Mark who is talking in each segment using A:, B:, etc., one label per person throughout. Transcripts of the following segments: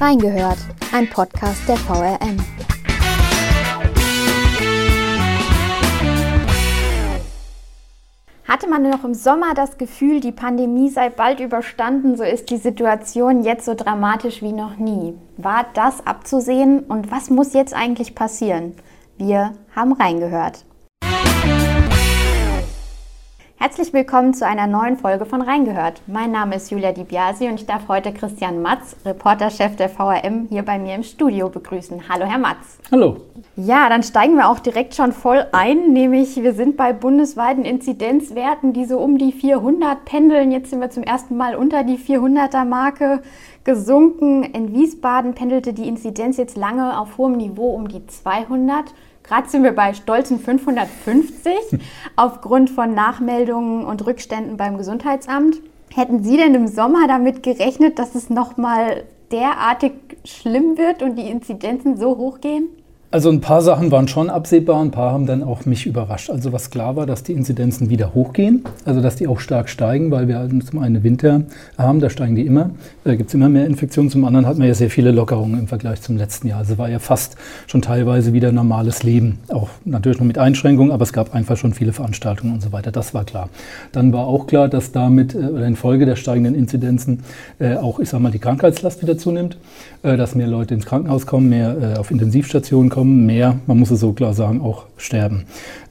A: Reingehört, ein Podcast der VRM. Hatte man noch im Sommer das Gefühl, die Pandemie sei bald überstanden, so ist die Situation jetzt so dramatisch wie noch nie. War das abzusehen und was muss jetzt eigentlich passieren? Wir haben reingehört. Herzlich willkommen zu einer neuen Folge von Reingehört. Mein Name ist Julia Di Biasi und ich darf heute Christian Matz, Reporterchef der VRM, hier bei mir im Studio begrüßen. Hallo, Herr Matz.
B: Hallo.
A: Ja, dann steigen wir auch direkt schon voll ein, nämlich wir sind bei bundesweiten Inzidenzwerten, die so um die 400 pendeln. Jetzt sind wir zum ersten Mal unter die 400er Marke gesunken. In Wiesbaden pendelte die Inzidenz jetzt lange auf hohem Niveau um die 200. Gerade sind wir bei stolzen 550 aufgrund von Nachmeldungen und Rückständen beim Gesundheitsamt. Hätten Sie denn im Sommer damit gerechnet, dass es nochmal derartig schlimm wird und die Inzidenzen so hoch gehen?
B: Also ein paar Sachen waren schon absehbar, ein paar haben dann auch mich überrascht. Also was klar war, dass die Inzidenzen wieder hochgehen, also dass die auch stark steigen, weil wir zum einen Winter haben, da steigen die immer, da gibt es immer mehr Infektionen. Zum anderen hat man ja sehr viele Lockerungen im Vergleich zum letzten Jahr. Also war ja fast schon teilweise wieder normales Leben. Auch natürlich noch mit Einschränkungen, aber es gab einfach schon viele Veranstaltungen und so weiter. Das war klar. Dann war auch klar, dass damit äh, oder infolge der steigenden Inzidenzen äh, auch, ich sag mal, die Krankheitslast wieder zunimmt, äh, dass mehr Leute ins Krankenhaus kommen, mehr auf Intensivstationen kommen kommen, mehr, man muss es so klar sagen, auch sterben.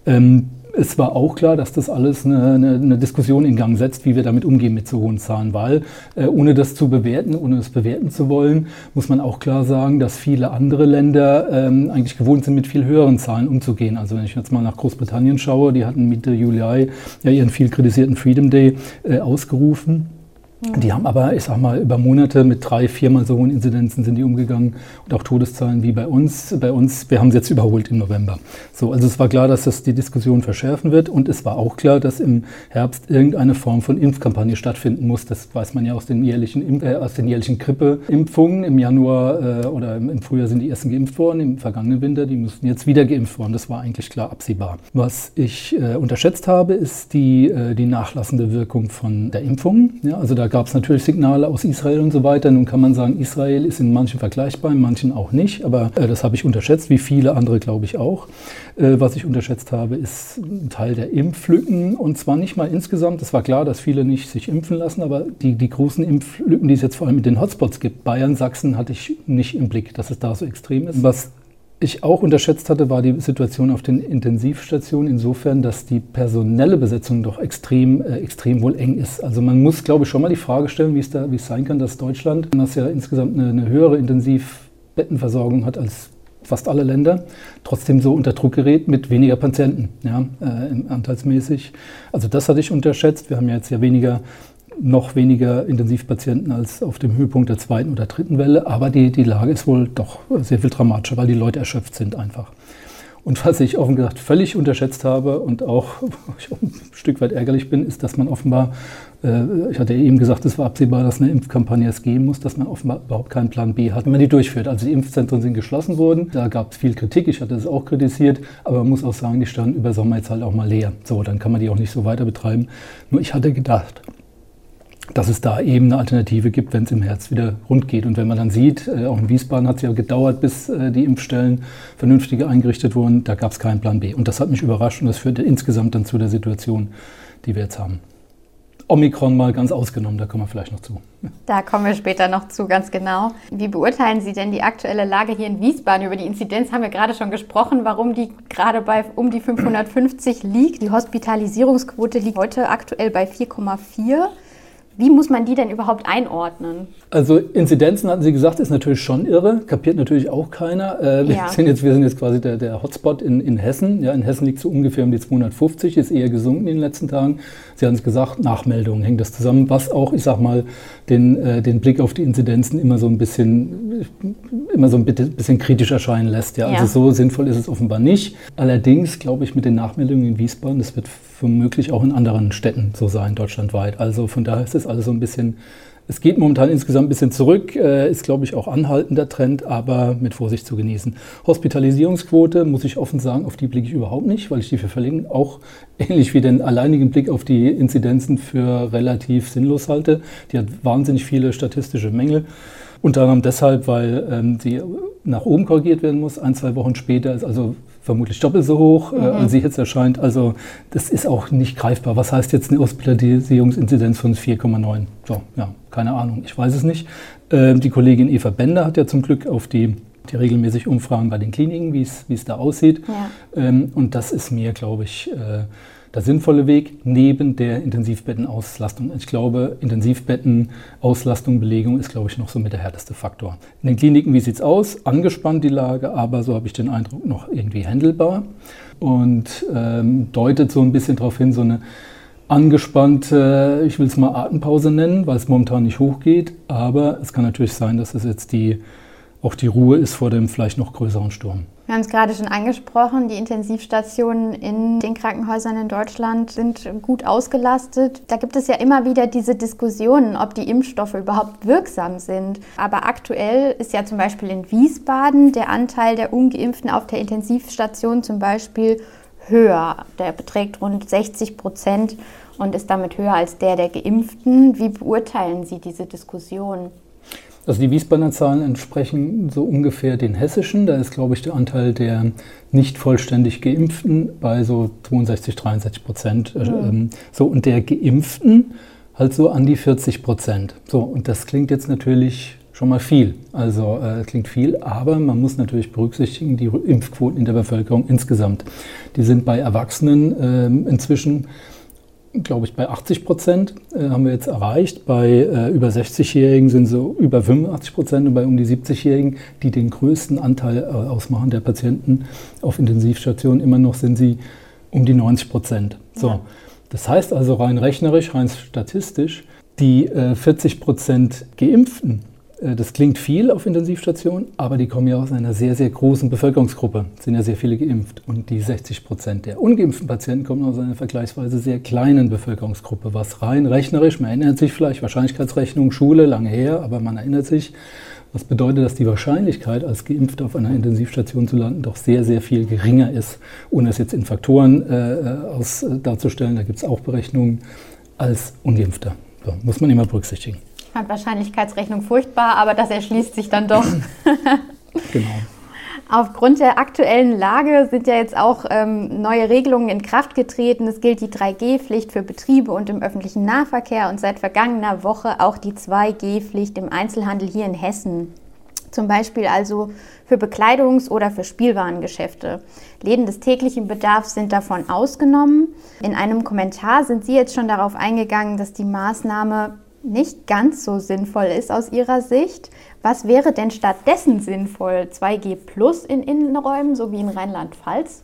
B: Ähm, es war auch klar, dass das alles eine, eine, eine, Diskussion in Gang setzt, wie wir damit umgehen mit so hohen Zahlen, weil äh, ohne das zu bewerten, ohne es bewerten zu wollen, muss man auch klar sagen, dass viele andere Länder ähm, eigentlich gewohnt sind, mit viel höheren Zahlen umzugehen. Also wenn ich jetzt mal nach Großbritannien schaue, die hatten Mitte Juli ja ihren viel kritisierten Freedom Day äh, ausgerufen. Die haben aber, ich sag mal, über Monate mit drei, viermal so hohen Inzidenzen sind die umgegangen und auch Todeszahlen wie bei uns. Bei uns, wir haben sie jetzt überholt im November. So, also es war klar, dass das die Diskussion verschärfen wird und es war auch klar, dass im Herbst irgendeine Form von Impfkampagne stattfinden muss. Das weiß man ja aus den jährlichen, äh, aus den jährlichen Grippeimpfungen. Im Januar äh, oder im Frühjahr sind die ersten geimpft worden, im vergangenen Winter, die müssten jetzt wieder geimpft worden. Das war eigentlich klar absehbar. Was ich äh, unterschätzt habe, ist die, äh, die nachlassende Wirkung von der Impfung. Ja, also da gab es natürlich Signale aus Israel und so weiter. Nun kann man sagen, Israel ist in manchen vergleichbar, in manchen auch nicht. Aber äh, das habe ich unterschätzt, wie viele andere glaube ich auch. Äh, was ich unterschätzt habe, ist ein Teil der Impflücken. Und zwar nicht mal insgesamt. Es war klar, dass viele nicht sich impfen lassen. Aber die, die großen Impflücken, die es jetzt vor allem mit den Hotspots gibt, Bayern, Sachsen, hatte ich nicht im Blick, dass es da so extrem ist. Was ich auch unterschätzt hatte, war die Situation auf den Intensivstationen insofern, dass die personelle Besetzung doch extrem, äh, extrem wohl eng ist. Also man muss, glaube ich, schon mal die Frage stellen, wie es, da, es sein kann, dass Deutschland, das ja insgesamt eine, eine höhere Intensivbettenversorgung hat als fast alle Länder, trotzdem so unter Druck gerät mit weniger Patienten, ja, äh, anteilsmäßig. Also das hatte ich unterschätzt. Wir haben ja jetzt ja weniger noch weniger Intensivpatienten als auf dem Höhepunkt der zweiten oder dritten Welle, aber die, die Lage ist wohl doch sehr viel dramatischer, weil die Leute erschöpft sind einfach. Und was ich offen gesagt völlig unterschätzt habe und auch, ich auch ein Stück weit ärgerlich bin, ist, dass man offenbar, äh, ich hatte eben gesagt, es war absehbar, dass eine Impfkampagne es geben muss, dass man offenbar überhaupt keinen Plan B hat, wenn man die durchführt. Also die Impfzentren sind geschlossen worden, da gab es viel Kritik, ich hatte es auch kritisiert, aber man muss auch sagen, die standen über Sommer jetzt halt auch mal leer. So, dann kann man die auch nicht so weiter betreiben. Nur ich hatte gedacht, dass es da eben eine Alternative gibt, wenn es im Herz wieder rund geht. Und wenn man dann sieht, äh, auch in Wiesbaden hat es ja gedauert, bis äh, die Impfstellen vernünftiger eingerichtet wurden, da gab es keinen Plan B. Und das hat mich überrascht und das führte insgesamt dann zu der Situation, die wir jetzt haben. Omikron mal ganz ausgenommen, da kommen wir vielleicht noch zu.
A: Da kommen wir später noch zu, ganz genau. Wie beurteilen Sie denn die aktuelle Lage hier in Wiesbaden? Über die Inzidenz haben wir gerade schon gesprochen, warum die gerade bei um die 550 liegt. Die Hospitalisierungsquote liegt heute aktuell bei 4,4. Wie muss man die denn überhaupt einordnen?
B: Also Inzidenzen, hatten Sie gesagt, ist natürlich schon irre, kapiert natürlich auch keiner. Äh, wir, ja. sind jetzt, wir sind jetzt quasi der, der Hotspot in, in Hessen. Ja, in Hessen liegt so ungefähr um die 250, ist eher gesunken in den letzten Tagen. Sie haben es gesagt, Nachmeldungen hängt das zusammen, was auch, ich sag mal, den, äh, den Blick auf die Inzidenzen immer so ein bisschen, immer so ein bisschen kritisch erscheinen lässt. Ja? ja. Also so sinnvoll ist es offenbar nicht. Allerdings glaube ich mit den Nachmeldungen in Wiesbaden, das wird womöglich auch in anderen Städten so sein, deutschlandweit. Also von daher ist es alles so ein bisschen es geht momentan insgesamt ein bisschen zurück, äh, ist, glaube ich, auch anhaltender Trend, aber mit Vorsicht zu genießen. Hospitalisierungsquote, muss ich offen sagen, auf die blicke ich überhaupt nicht, weil ich die für völlig auch ähnlich wie den alleinigen Blick auf die Inzidenzen für relativ sinnlos halte. Die hat wahnsinnig viele statistische Mängel. Unter anderem deshalb, weil ähm, sie nach oben korrigiert werden muss. Ein, zwei Wochen später ist also vermutlich doppelt so hoch, äh, mhm. äh, als sie jetzt erscheint. Also das ist auch nicht greifbar. Was heißt jetzt eine Hospitalisierungsinzidenz von 4,9? So, ja, keine Ahnung, ich weiß es nicht. Äh, die Kollegin Eva Bender hat ja zum Glück auf die, die regelmäßig Umfragen bei den Kliniken, wie es da aussieht. Ja. Ähm, und das ist mir, glaube ich, äh, der sinnvolle Weg neben der Intensivbettenauslastung. Ich glaube, Intensivbettenauslastung, Belegung ist, glaube ich, noch so mit der härteste Faktor. In den Kliniken, wie sieht es aus? Angespannt die Lage, aber so habe ich den Eindruck, noch irgendwie handelbar und ähm, deutet so ein bisschen darauf hin, so eine angespannte, ich will es mal Atempause nennen, weil es momentan nicht hochgeht, aber es kann natürlich sein, dass es jetzt die, auch die Ruhe ist vor dem vielleicht noch größeren Sturm.
A: Wir haben es gerade schon angesprochen, die Intensivstationen in den Krankenhäusern in Deutschland sind gut ausgelastet. Da gibt es ja immer wieder diese Diskussionen, ob die Impfstoffe überhaupt wirksam sind. Aber aktuell ist ja zum Beispiel in Wiesbaden der Anteil der ungeimpften auf der Intensivstation zum Beispiel höher. Der beträgt rund 60 Prozent und ist damit höher als der der Geimpften. Wie beurteilen Sie diese Diskussion?
B: Also die Wiesbadener Zahlen entsprechen so ungefähr den hessischen. Da ist, glaube ich, der Anteil der nicht vollständig Geimpften bei so 62, 63 Prozent. Mhm. So, und der Geimpften halt so an die 40 Prozent. So, und das klingt jetzt natürlich schon mal viel. Also äh, klingt viel, aber man muss natürlich berücksichtigen, die Impfquoten in der Bevölkerung insgesamt. Die sind bei Erwachsenen äh, inzwischen glaube ich, bei 80 Prozent äh, haben wir jetzt erreicht. Bei äh, über 60-Jährigen sind so über 85 Prozent und bei um die 70-Jährigen, die den größten Anteil äh, ausmachen der Patienten auf Intensivstationen, immer noch sind sie um die 90 Prozent. So. Ja. Das heißt also rein rechnerisch, rein statistisch, die 40 äh, Prozent Geimpften das klingt viel auf Intensivstationen, aber die kommen ja aus einer sehr, sehr großen Bevölkerungsgruppe. Es sind ja sehr viele geimpft. Und die 60 Prozent der ungeimpften Patienten kommen aus einer vergleichsweise sehr kleinen Bevölkerungsgruppe, was rein rechnerisch, man erinnert sich vielleicht, Wahrscheinlichkeitsrechnung, Schule, lange her, aber man erinnert sich, was bedeutet, dass die Wahrscheinlichkeit, als geimpft auf einer Intensivstation zu landen, doch sehr, sehr viel geringer ist. Ohne es jetzt in Faktoren äh, äh aus, äh, darzustellen, da gibt es auch Berechnungen, als ungeimpfter. So, muss man immer berücksichtigen
A: fand Wahrscheinlichkeitsrechnung furchtbar, aber das erschließt sich dann doch. genau. Aufgrund der aktuellen Lage sind ja jetzt auch ähm, neue Regelungen in Kraft getreten. Es gilt die 3G-Pflicht für Betriebe und im öffentlichen Nahverkehr und seit vergangener Woche auch die 2G-Pflicht im Einzelhandel hier in Hessen. Zum Beispiel also für Bekleidungs- oder für Spielwarengeschäfte. Läden des täglichen Bedarfs sind davon ausgenommen. In einem Kommentar sind Sie jetzt schon darauf eingegangen, dass die Maßnahme nicht ganz so sinnvoll ist aus Ihrer Sicht. Was wäre denn stattdessen sinnvoll? 2G plus in Innenräumen, so wie in Rheinland-Pfalz?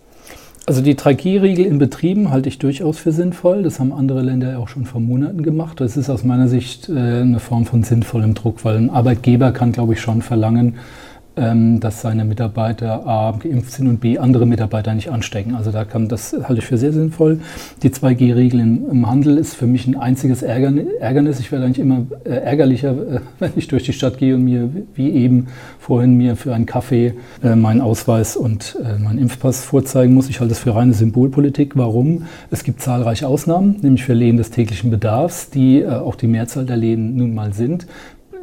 B: Also die 3G-Regel in Betrieben halte ich durchaus für sinnvoll. Das haben andere Länder auch schon vor Monaten gemacht. Das ist aus meiner Sicht äh, eine Form von sinnvollem Druck, weil ein Arbeitgeber kann, glaube ich, schon verlangen, dass seine Mitarbeiter A geimpft sind und B andere Mitarbeiter nicht anstecken. Also da kann das halte ich für sehr sinnvoll. Die 2G-Regel im Handel ist für mich ein einziges Ärgernis. Ich werde eigentlich immer äh, ärgerlicher, äh, wenn ich durch die Stadt gehe und mir wie eben vorhin mir für einen Kaffee äh, meinen Ausweis und meinen Impfpass vorzeigen muss. Ich halte das für reine Symbolpolitik. Warum? Es gibt zahlreiche Ausnahmen, nämlich für Läden des täglichen Bedarfs, die auch die Mehrzahl der Läden nun mal sind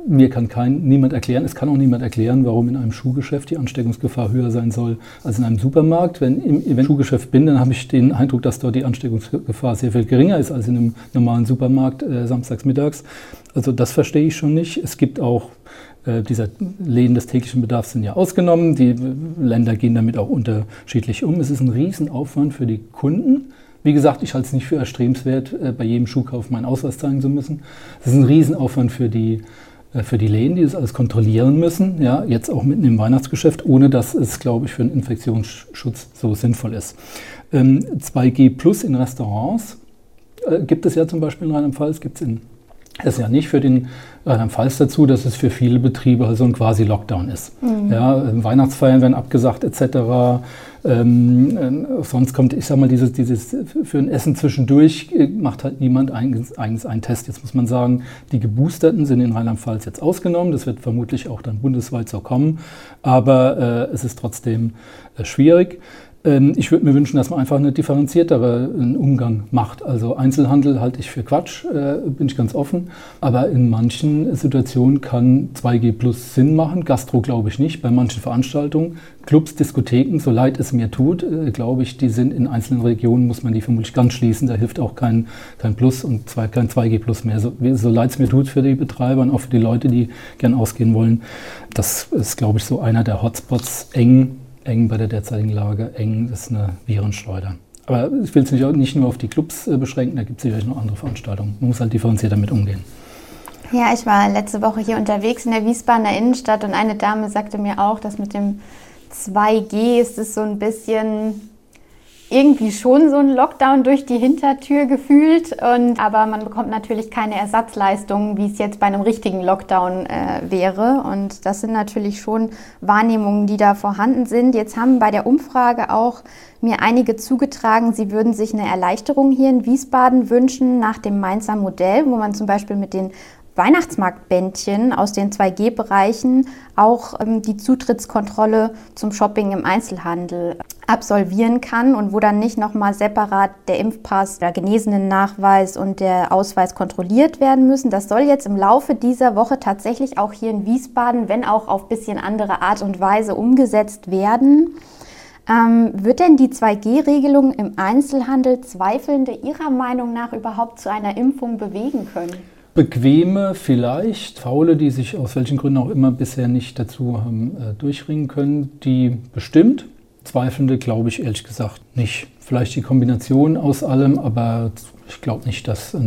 B: mir kann kein, niemand erklären, es kann auch niemand erklären, warum in einem Schuhgeschäft die Ansteckungsgefahr höher sein soll als in einem Supermarkt. Wenn ich im Schuhgeschäft bin, dann habe ich den Eindruck, dass dort die Ansteckungsgefahr sehr viel geringer ist als in einem normalen Supermarkt äh, samstags mittags. Also das verstehe ich schon nicht. Es gibt auch äh, dieser Läden des täglichen Bedarfs sind ja ausgenommen. Die Länder gehen damit auch unterschiedlich um. Es ist ein Riesenaufwand für die Kunden. Wie gesagt, ich halte es nicht für erstrebenswert, äh, bei jedem Schuhkauf meinen Ausweis zeigen zu müssen. Es ist ein Riesenaufwand für die äh, für die Läden, die das alles kontrollieren müssen, ja, jetzt auch mitten im Weihnachtsgeschäft, ohne dass es, glaube ich, für einen Infektionsschutz so sinnvoll ist. Ähm, 2G Plus in Restaurants äh, gibt es ja zum Beispiel in Rheinland-Pfalz, gibt es in ist ja nicht für den Rheinland-Pfalz dazu, dass es für viele Betriebe also ein quasi Lockdown ist. Mhm. Ja, Weihnachtsfeiern werden abgesagt etc. Ähm, äh, sonst kommt, ich sag mal, dieses, dieses für ein Essen zwischendurch äh, macht halt niemand eigens, eigens einen Test. Jetzt muss man sagen, die Geboosterten sind in Rheinland-Pfalz jetzt ausgenommen. Das wird vermutlich auch dann bundesweit so kommen. Aber äh, es ist trotzdem äh, schwierig. Ähm, ich würde mir wünschen, dass man einfach eine differenziertere Umgang macht. Also Einzelhandel halte ich für Quatsch, äh, bin ich ganz offen. Aber in manchen Situationen kann 2G Plus Sinn machen. Gastro glaube ich nicht. Bei manchen Veranstaltungen, Clubs, Diskotheken, so leid es mir tut, äh, glaube ich, die sind in einzelnen Regionen, muss man die vermutlich ganz schließen. Da hilft auch kein, kein Plus und kein 2G Plus mehr. So, so leid es mir tut für die Betreiber und auch für die Leute, die gern ausgehen wollen. Das ist, glaube ich, so einer der Hotspots eng eng bei der derzeitigen Lage. Eng ist eine Virenschleuder. Aber ich will es nicht, nicht nur auf die Clubs äh, beschränken, da gibt es sicherlich noch andere Veranstaltungen. Man muss halt differenziert damit umgehen.
A: Ja, ich war letzte Woche hier unterwegs in der Wiesbadener Innenstadt und eine Dame sagte mir auch, dass mit dem 2G ist es so ein bisschen irgendwie schon so ein Lockdown durch die Hintertür gefühlt. Und, aber man bekommt natürlich keine Ersatzleistungen, wie es jetzt bei einem richtigen Lockdown äh, wäre. Und das sind natürlich schon Wahrnehmungen, die da vorhanden sind. Jetzt haben bei der Umfrage auch mir einige zugetragen, sie würden sich eine Erleichterung hier in Wiesbaden wünschen nach dem Mainzer Modell, wo man zum Beispiel mit den Weihnachtsmarktbändchen aus den 2G-Bereichen auch ähm, die Zutrittskontrolle zum Shopping im Einzelhandel absolvieren kann und wo dann nicht nochmal separat der Impfpass, der Genesenen-Nachweis und der Ausweis kontrolliert werden müssen. Das soll jetzt im Laufe dieser Woche tatsächlich auch hier in Wiesbaden, wenn auch auf bisschen andere Art und Weise umgesetzt werden. Ähm, wird denn die 2G-Regelung im Einzelhandel Zweifelnde Ihrer Meinung nach überhaupt zu einer Impfung bewegen können?
B: Bequeme vielleicht, Faule, die sich aus welchen Gründen auch immer bisher nicht dazu haben äh, durchringen können, die bestimmt. Zweifelnde glaube ich ehrlich gesagt nicht. Vielleicht die Kombination aus allem, aber ich glaube nicht, dass äh,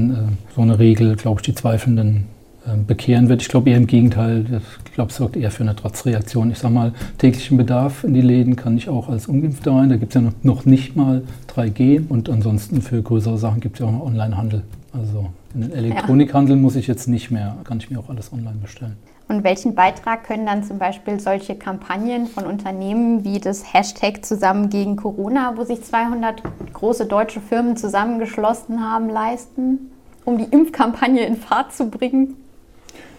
B: so eine Regel, glaube ich, die Zweifelnden äh, bekehren wird. Ich glaube eher im Gegenteil. Ich glaube, es sorgt eher für eine Trotzreaktion. Ich sage mal, täglichen Bedarf in die Läden kann ich auch als Ungeimpfter rein. Da gibt es ja noch nicht mal 3G und ansonsten für größere Sachen gibt es ja auch noch Onlinehandel. Also in den Elektronikhandel ja. muss ich jetzt nicht mehr, kann ich mir auch alles online bestellen.
A: Und welchen Beitrag können dann zum Beispiel solche Kampagnen von Unternehmen wie das Hashtag zusammen gegen Corona, wo sich 200 große deutsche Firmen zusammengeschlossen haben, leisten, um die Impfkampagne in Fahrt zu bringen?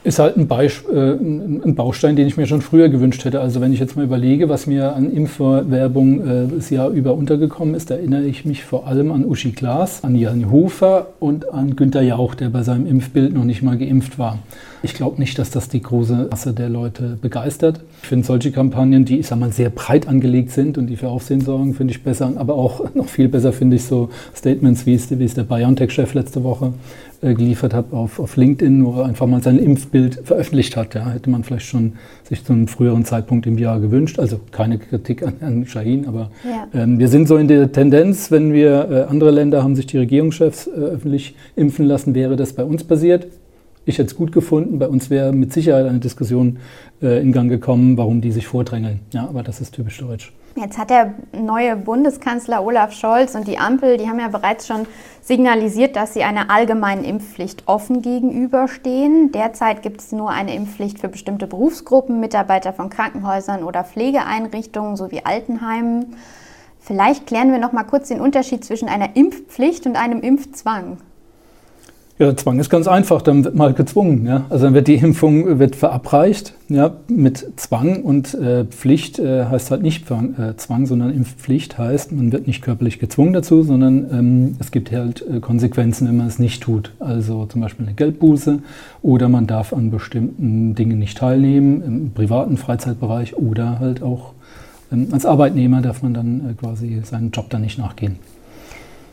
B: Ist halt ein, Beisp äh, ein, Baustein, den ich mir schon früher gewünscht hätte. Also wenn ich jetzt mal überlege, was mir an Impfwerbung äh, das Jahr über untergekommen ist, erinnere ich mich vor allem an Uschi Glas, an Jan Hofer und an Günter Jauch, der bei seinem Impfbild noch nicht mal geimpft war. Ich glaube nicht, dass das die große Masse der Leute begeistert. Ich finde solche Kampagnen, die ich sag mal sehr breit angelegt sind und die für Aufsehen sorgen, finde ich besser. Aber auch noch viel besser finde ich so Statements, wie es, wie es der BioNTech-Chef letzte Woche äh, geliefert hat auf, auf LinkedIn, wo er einfach mal sein Impfbild veröffentlicht hat. Ja, hätte man vielleicht schon sich zu einem früheren Zeitpunkt im Jahr gewünscht. Also keine Kritik an Herrn Shahin, aber ja. ähm, wir sind so in der Tendenz, wenn wir, äh, andere Länder haben sich die Regierungschefs äh, öffentlich impfen lassen, wäre das bei uns passiert. Ich hätte es gut gefunden. Bei uns wäre mit Sicherheit eine Diskussion äh, in Gang gekommen, warum die sich vordrängeln. Ja, aber das ist typisch deutsch.
A: Jetzt hat der neue Bundeskanzler Olaf Scholz und die Ampel, die haben ja bereits schon signalisiert, dass sie einer allgemeinen Impfpflicht offen gegenüberstehen. Derzeit gibt es nur eine Impfpflicht für bestimmte Berufsgruppen, Mitarbeiter von Krankenhäusern oder Pflegeeinrichtungen sowie Altenheimen. Vielleicht klären wir noch mal kurz den Unterschied zwischen einer Impfpflicht und einem Impfzwang.
B: Ja, Zwang ist ganz einfach, dann wird mal gezwungen. Ja? Also dann wird die Impfung wird verabreicht ja, mit Zwang und äh, Pflicht äh, heißt halt nicht äh, Zwang, sondern Impfpflicht heißt, man wird nicht körperlich gezwungen dazu, sondern ähm, es gibt halt äh, Konsequenzen, wenn man es nicht tut. Also zum Beispiel eine Geldbuße oder man darf an bestimmten Dingen nicht teilnehmen, im privaten Freizeitbereich oder halt auch ähm, als Arbeitnehmer darf man dann äh, quasi seinen Job dann nicht nachgehen.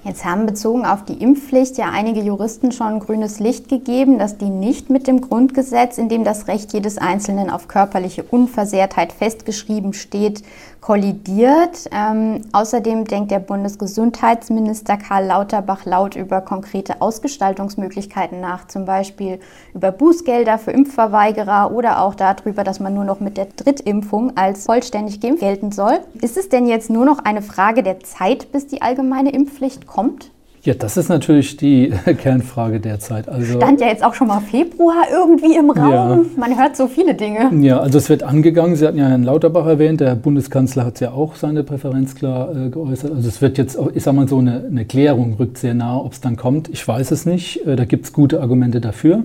A: Jetzt haben bezogen auf die Impfpflicht ja einige Juristen schon grünes Licht gegeben, dass die nicht mit dem Grundgesetz, in dem das Recht jedes Einzelnen auf körperliche Unversehrtheit festgeschrieben steht, kollidiert. Ähm, außerdem denkt der Bundesgesundheitsminister Karl Lauterbach laut über konkrete Ausgestaltungsmöglichkeiten nach, zum Beispiel über Bußgelder für Impfverweigerer oder auch darüber, dass man nur noch mit der Drittimpfung als vollständig geimpft gelten soll. Ist es denn jetzt nur noch eine Frage der Zeit, bis die allgemeine Impfpflicht kommt?
B: Ja, das ist natürlich die Kernfrage derzeit.
A: Also, Stand ja jetzt auch schon mal Februar irgendwie im Raum. Ja. Man hört so viele Dinge.
B: Ja, also es wird angegangen. Sie hatten ja Herrn Lauterbach erwähnt. Der Bundeskanzler hat ja auch seine Präferenz klar äh, geäußert. Also es wird jetzt, ich sag mal so, eine, eine Klärung rückt sehr nahe. Ob es dann kommt, ich weiß es nicht. Äh, da gibt es gute Argumente dafür.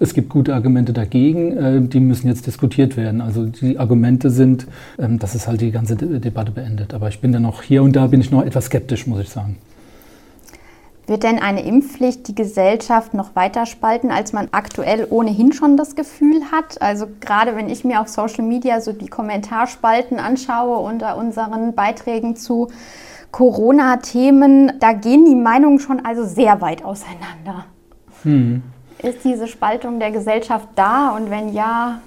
B: Es gibt gute Argumente dagegen, äh, die müssen jetzt diskutiert werden. Also die Argumente sind, ähm, dass es halt die ganze Debatte beendet. Aber ich bin dann noch hier und da bin ich noch etwas skeptisch, muss ich sagen.
A: Wird denn eine Impfpflicht die Gesellschaft noch weiter spalten, als man aktuell ohnehin schon das Gefühl hat? Also gerade wenn ich mir auf Social Media so die Kommentarspalten anschaue unter unseren Beiträgen zu Corona-Themen, da gehen die Meinungen schon also sehr weit auseinander. Hm. Ist diese Spaltung der Gesellschaft da und wenn ja,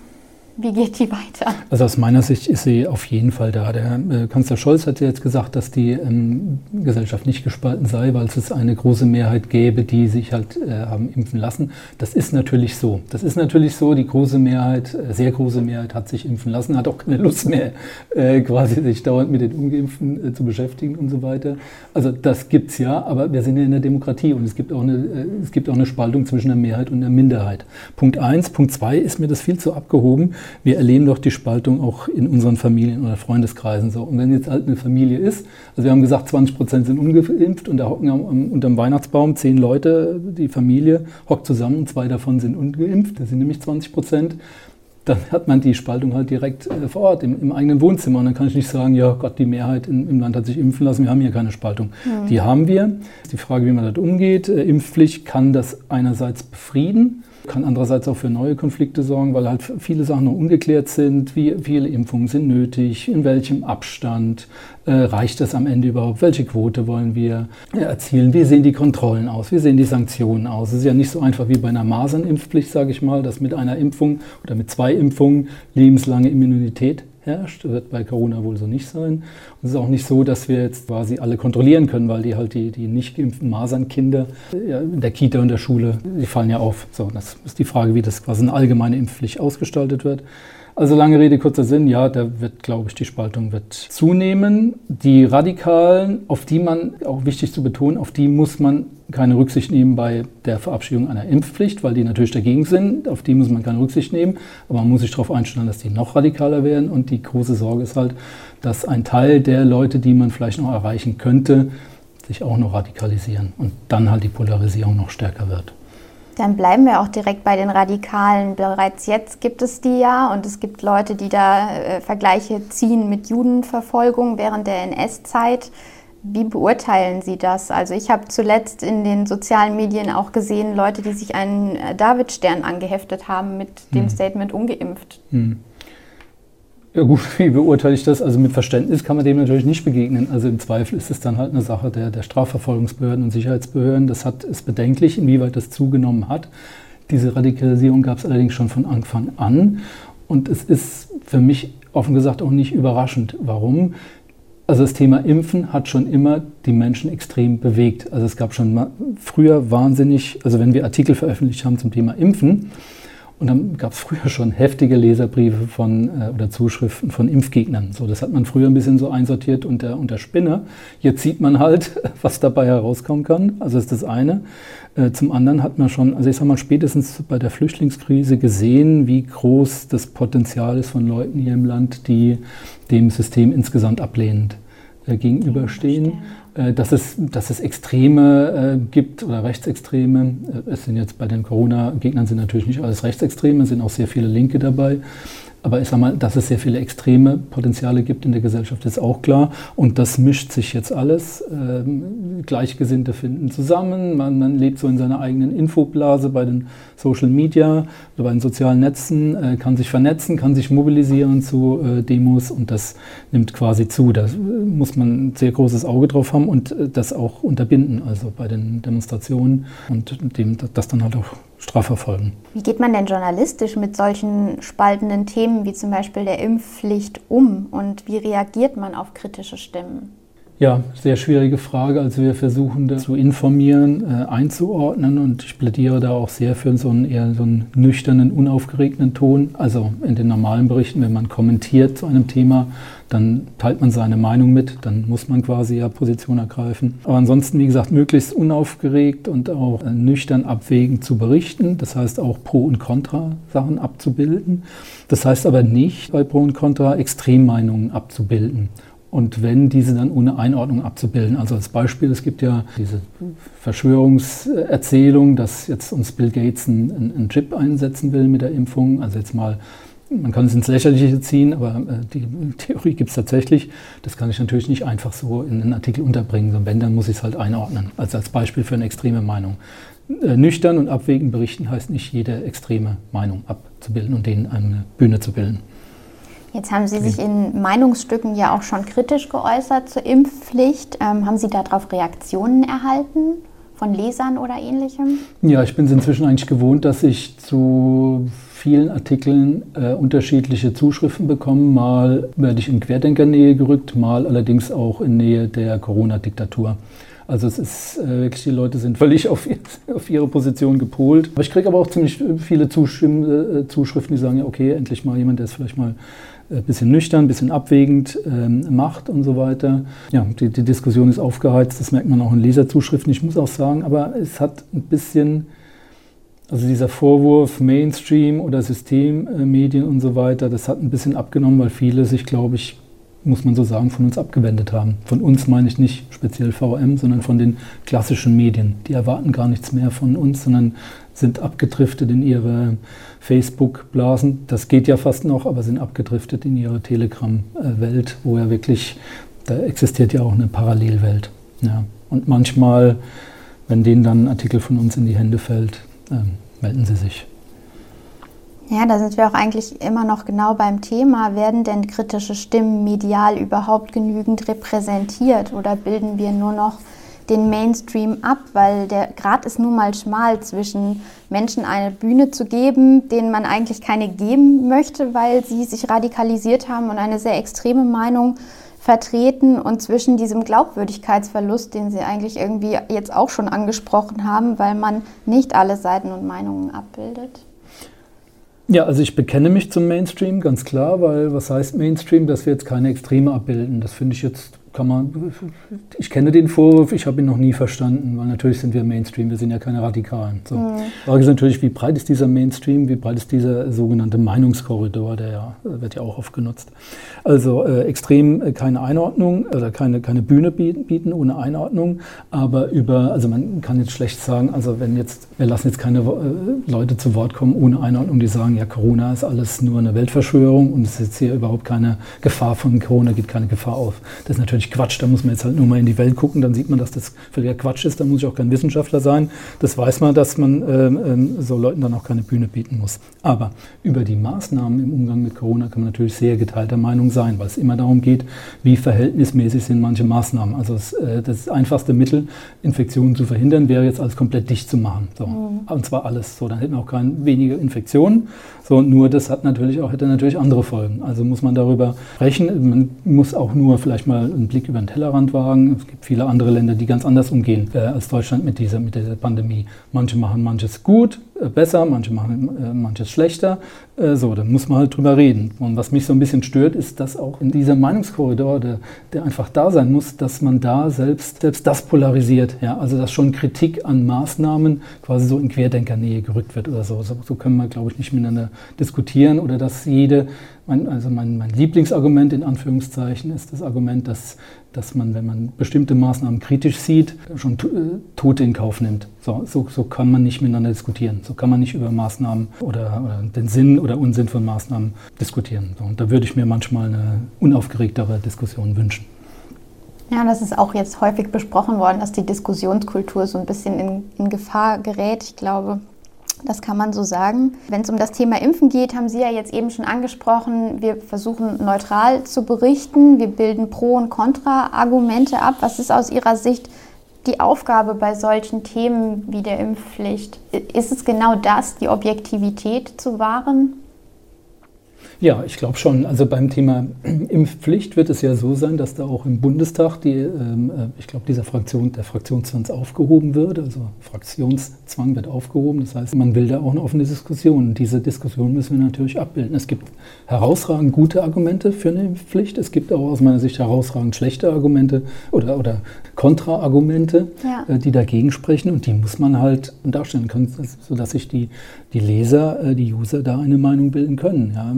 A: wie geht die weiter?
B: Also aus meiner Sicht ist sie auf jeden Fall da. Der äh, Kanzler Scholz hat ja jetzt gesagt, dass die ähm, Gesellschaft nicht gespalten sei, weil es eine große Mehrheit gäbe, die sich halt äh, haben impfen lassen. Das ist natürlich so. Das ist natürlich so. Die große Mehrheit, äh, sehr große Mehrheit hat sich impfen lassen, hat auch keine Lust mehr, äh, quasi sich dauernd mit den Ungeimpften äh, zu beschäftigen und so weiter. Also das gibt es ja, aber wir sind ja in der Demokratie und es gibt auch eine, äh, es gibt auch eine Spaltung zwischen der Mehrheit und der Minderheit. Punkt eins. Punkt zwei ist mir das viel zu abgehoben wir erleben doch die Spaltung auch in unseren Familien oder Freundeskreisen so. Und wenn jetzt halt eine Familie ist, also wir haben gesagt, 20 Prozent sind ungeimpft und da hocken am, unterm Weihnachtsbaum zehn Leute, die Familie hockt zusammen und zwei davon sind ungeimpft, das sind nämlich 20 Prozent dann hat man die Spaltung halt direkt äh, vor Ort im, im, eigenen Wohnzimmer. Und dann kann ich nicht sagen, ja Gott, die Mehrheit in, im Land hat sich impfen lassen, wir haben hier keine Spaltung. Mhm. Die haben wir. Die Frage, wie man damit umgeht. Äh, Impfpflicht kann das einerseits befrieden, kann andererseits auch für neue Konflikte sorgen, weil halt viele Sachen noch ungeklärt sind. Wie viele Impfungen sind nötig? In welchem Abstand? Äh, reicht das am Ende überhaupt? Welche Quote wollen wir erzielen? Wie sehen die Kontrollen aus? Wie sehen die Sanktionen aus? Es ist ja nicht so einfach wie bei einer Masernimpfpflicht, sage ich mal, dass mit einer Impfung oder mit zwei Impfungen lebenslange Immunität herrscht. Wird bei Corona wohl so nicht sein. Und es ist auch nicht so, dass wir jetzt quasi alle kontrollieren können, weil die halt die, die nicht geimpften Masernkinder ja, in der Kita und der Schule, die fallen ja auf. So, das ist die Frage, wie das quasi eine allgemeine Impfpflicht ausgestaltet wird. Also lange Rede, kurzer Sinn, ja, da wird, glaube ich, die Spaltung wird zunehmen. Die Radikalen, auf die man, auch wichtig zu betonen, auf die muss man keine Rücksicht nehmen bei der Verabschiedung einer Impfpflicht, weil die natürlich dagegen sind. Auf die muss man keine Rücksicht nehmen. Aber man muss sich darauf einstellen, dass die noch radikaler werden. Und die große Sorge ist halt, dass ein Teil der Leute, die man vielleicht noch erreichen könnte, sich auch noch radikalisieren und dann halt die Polarisierung noch stärker wird.
A: Dann bleiben wir auch direkt bei den Radikalen. Bereits jetzt gibt es die ja und es gibt Leute, die da äh, Vergleiche ziehen mit Judenverfolgung während der NS-Zeit. Wie beurteilen Sie das? Also ich habe zuletzt in den sozialen Medien auch gesehen, Leute, die sich einen äh, Davidstern angeheftet haben mit dem hm. Statement ungeimpft. Hm.
B: Ja gut, wie beurteile ich das? Also mit Verständnis kann man dem natürlich nicht begegnen. Also im Zweifel ist es dann halt eine Sache der, der Strafverfolgungsbehörden und Sicherheitsbehörden. Das hat, ist bedenklich, inwieweit das zugenommen hat. Diese Radikalisierung gab es allerdings schon von Anfang an. Und es ist für mich offen gesagt auch nicht überraschend. Warum? Also das Thema Impfen hat schon immer die Menschen extrem bewegt. Also es gab schon früher wahnsinnig, also wenn wir Artikel veröffentlicht haben zum Thema Impfen, und dann gab es früher schon heftige Leserbriefe von, äh, oder Zuschriften von Impfgegnern. So, das hat man früher ein bisschen so einsortiert unter, unter Spinne. Jetzt sieht man halt, was dabei herauskommen kann. Also ist das eine. Äh, zum anderen hat man schon, also ich sag mal, spätestens bei der Flüchtlingskrise gesehen, wie groß das Potenzial ist von Leuten hier im Land, die dem System insgesamt ablehnend äh, gegenüberstehen. Äh, dass es, dass es Extreme äh, gibt oder Rechtsextreme. Äh, es sind jetzt bei den Corona-Gegnern sind natürlich nicht alles Rechtsextreme, es sind auch sehr viele Linke dabei. Aber ich sage mal, dass es sehr viele extreme Potenziale gibt in der Gesellschaft, ist auch klar. Und das mischt sich jetzt alles. Ähm, Gleichgesinnte finden zusammen. Man, man, lebt so in seiner eigenen Infoblase bei den Social Media bei den sozialen Netzen, äh, kann sich vernetzen, kann sich mobilisieren zu äh, Demos und das nimmt quasi zu. Da muss man ein sehr großes Auge drauf haben und äh, das auch unterbinden, also bei den Demonstrationen und dem, das dann halt auch strafverfolgen.
A: Wie geht man denn journalistisch mit solchen spaltenden Themen wie zum Beispiel der Impfpflicht um und wie reagiert man auf kritische Stimmen?
B: Ja, sehr schwierige Frage. Also wir versuchen das zu informieren, äh, einzuordnen und ich plädiere da auch sehr für so einen eher so einen nüchternen, unaufgeregten Ton. Also in den normalen Berichten, wenn man kommentiert zu einem Thema, dann teilt man seine Meinung mit, dann muss man quasi ja Position ergreifen. Aber ansonsten, wie gesagt, möglichst unaufgeregt und auch äh, nüchtern abwägend zu berichten. Das heißt auch Pro- und Contra-Sachen abzubilden. Das heißt aber nicht bei Pro und Contra Extremmeinungen abzubilden und wenn diese dann ohne Einordnung abzubilden. Also als Beispiel, es gibt ja diese Verschwörungserzählung, dass jetzt uns Bill Gates einen, einen Chip einsetzen will mit der Impfung. Also jetzt mal man kann es ins Lächerliche ziehen, aber äh, die Theorie gibt es tatsächlich. Das kann ich natürlich nicht einfach so in einen Artikel unterbringen, sondern wenn, dann muss ich es halt einordnen. Also als Beispiel für eine extreme Meinung. Äh, nüchtern und abwägend berichten heißt nicht jede extreme Meinung abzubilden und denen eine Bühne zu bilden.
A: Jetzt haben Sie sich in Meinungsstücken ja auch schon kritisch geäußert zur Impfpflicht. Ähm, haben Sie darauf Reaktionen erhalten von Lesern oder ähnlichem?
B: Ja, ich bin es inzwischen eigentlich gewohnt, dass ich zu vielen Artikeln äh, unterschiedliche Zuschriften bekomme. Mal werde ich in Querdenkernähe gerückt, mal allerdings auch in Nähe der Corona-Diktatur. Also es ist äh, wirklich, die Leute sind völlig auf, auf ihre Position gepolt. Aber ich kriege aber auch ziemlich viele Zuschriften, die sagen, ja okay, endlich mal jemand, der es vielleicht mal ein äh, bisschen nüchtern, ein bisschen abwägend ähm, macht und so weiter. Ja, die, die, Diskussion ist aufgeheizt, das merkt man auch in Leserzuschriften. Ich muss auch sagen, aber es hat ein bisschen, also dieser Vorwurf Mainstream oder Systemmedien und so weiter, das hat ein bisschen abgenommen, weil viele sich, glaube ich, muss man so sagen, von uns abgewendet haben. Von uns meine ich nicht speziell VM, sondern von den klassischen Medien. Die erwarten gar nichts mehr von uns, sondern sind abgedriftet in ihre Facebook-Blasen. Das geht ja fast noch, aber sind abgedriftet in ihre Telegram-Welt, wo ja wirklich, da existiert ja auch eine Parallelwelt. Ja. Und manchmal, wenn denen dann ein Artikel von uns in die Hände fällt, äh, melden sie sich.
A: Ja, da sind wir auch eigentlich immer noch genau beim Thema. Werden denn kritische Stimmen medial überhaupt genügend repräsentiert oder bilden wir nur noch den Mainstream ab? Weil der Grad ist nun mal schmal zwischen Menschen eine Bühne zu geben, denen man eigentlich keine geben möchte, weil sie sich radikalisiert haben und eine sehr extreme Meinung vertreten und zwischen diesem Glaubwürdigkeitsverlust, den Sie eigentlich irgendwie jetzt auch schon angesprochen haben, weil man nicht alle Seiten und Meinungen abbildet?
B: Ja, also ich bekenne mich zum Mainstream, ganz klar, weil was heißt Mainstream, dass wir jetzt keine Extreme abbilden? Das finde ich jetzt kann man, ich kenne den Vorwurf, ich habe ihn noch nie verstanden, weil natürlich sind wir Mainstream, wir sind ja keine Radikalen. So. Mhm. Die Frage ist natürlich, wie breit ist dieser Mainstream, wie breit ist dieser sogenannte Meinungskorridor, der ja, wird ja auch oft genutzt. Also äh, extrem äh, keine Einordnung oder keine, keine Bühne bieten ohne Einordnung, aber über, also man kann jetzt schlecht sagen, also wenn jetzt, wir lassen jetzt keine äh, Leute zu Wort kommen ohne Einordnung, die sagen, ja, Corona ist alles nur eine Weltverschwörung und es ist jetzt hier überhaupt keine Gefahr von Corona, geht keine Gefahr auf. Das ist natürlich völlig Quatsch. Da muss man jetzt halt nur mal in die Welt gucken, dann sieht man, dass das völliger Quatsch ist. Da muss ich auch kein Wissenschaftler sein. Das weiß man, dass man ähm, ähm, so Leuten dann auch keine Bühne bieten muss. Aber über die Maßnahmen im Umgang mit Corona kann man natürlich sehr geteilter Meinung sein, weil es immer darum geht, wie verhältnismäßig sind manche Maßnahmen. Also das, äh, das einfachste Mittel, Infektionen zu verhindern, wäre jetzt alles komplett dicht zu machen. So. Mhm. Und zwar alles. So, dann hätten wir auch keine weniger Infektionen. So, nur das hat natürlich auch, hätte natürlich andere Folgen. Also muss man darüber sprechen. Man muss auch nur vielleicht mal einen Blick über den Tellerrand wagen. Es gibt viele andere Länder, die ganz anders umgehen äh, als Deutschland mit dieser, mit dieser Pandemie. Manche machen manches gut, äh, besser, manche machen äh, manches schlechter. Äh, so, da muss man halt drüber reden. Und was mich so ein bisschen stört, ist, dass auch in dieser Meinungskorridor, der, der einfach da sein muss, dass man da selbst, selbst das polarisiert. Ja? Also dass schon Kritik an Maßnahmen quasi so in Querdenkernähe gerückt wird oder so. So, so können wir, glaube ich, nicht miteinander diskutieren oder dass jede mein, also mein, mein, Lieblingsargument in Anführungszeichen ist das Argument, dass, dass man, wenn man bestimmte Maßnahmen kritisch sieht, schon äh, Tote in Kauf nimmt. So, so, so, kann man nicht miteinander diskutieren. So kann man nicht über Maßnahmen oder, oder den Sinn oder Unsinn von Maßnahmen diskutieren. So, und da würde ich mir manchmal eine unaufgeregtere Diskussion wünschen.
A: Ja, das ist auch jetzt häufig besprochen worden, dass die Diskussionskultur so ein bisschen in, in Gefahr gerät. Ich glaube, das kann man so sagen. Wenn es um das Thema Impfen geht, haben Sie ja jetzt eben schon angesprochen, wir versuchen neutral zu berichten. Wir bilden Pro- und Kontra-Argumente ab. Was ist aus Ihrer Sicht die Aufgabe bei solchen Themen wie der Impfpflicht? Ist es genau das, die Objektivität zu wahren?
B: Ja, ich glaube schon. Also beim Thema Impfpflicht wird es ja so sein, dass da auch im Bundestag die, ähm, äh, ich glaube, dieser Fraktion, der Fraktionszwang aufgehoben wird. Also Fraktionszwang wird aufgehoben. Das heißt, man will da auch eine offene Diskussion. Und diese Diskussion müssen wir natürlich abbilden. Es gibt herausragend gute Argumente für eine Impfpflicht. Es gibt auch aus meiner Sicht herausragend schlechte Argumente oder, oder Kontraargumente, ja. äh, die dagegen sprechen. Und die muss man halt darstellen können, sodass sich die, die Leser, äh, die User da eine Meinung bilden können. Ja